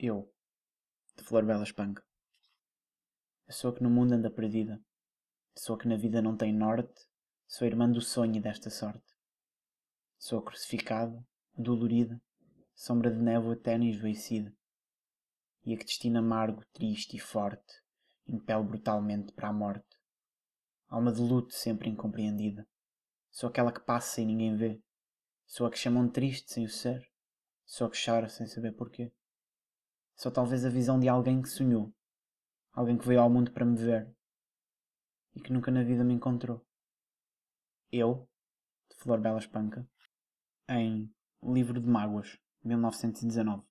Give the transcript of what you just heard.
Eu, de Flor Bela Espanca. Sou a que no mundo anda perdida. Sou a que na vida não tem norte. Sou irmã do sonho e desta sorte. Sou crucificada, dolorida, sombra de névoa tênue e esvaecida. E a que destino amargo, triste e forte impele brutalmente para a morte. Alma de luto sempre incompreendida. Sou aquela que passa e ninguém vê. Sou a que chamam triste sem o ser. Sou a que chora sem saber porquê. Sou talvez a visão de alguém que sonhou, alguém que veio ao mundo para me ver e que nunca na vida me encontrou. Eu, de Flor Bela Espanca, em Livro de Mágoas, 1919.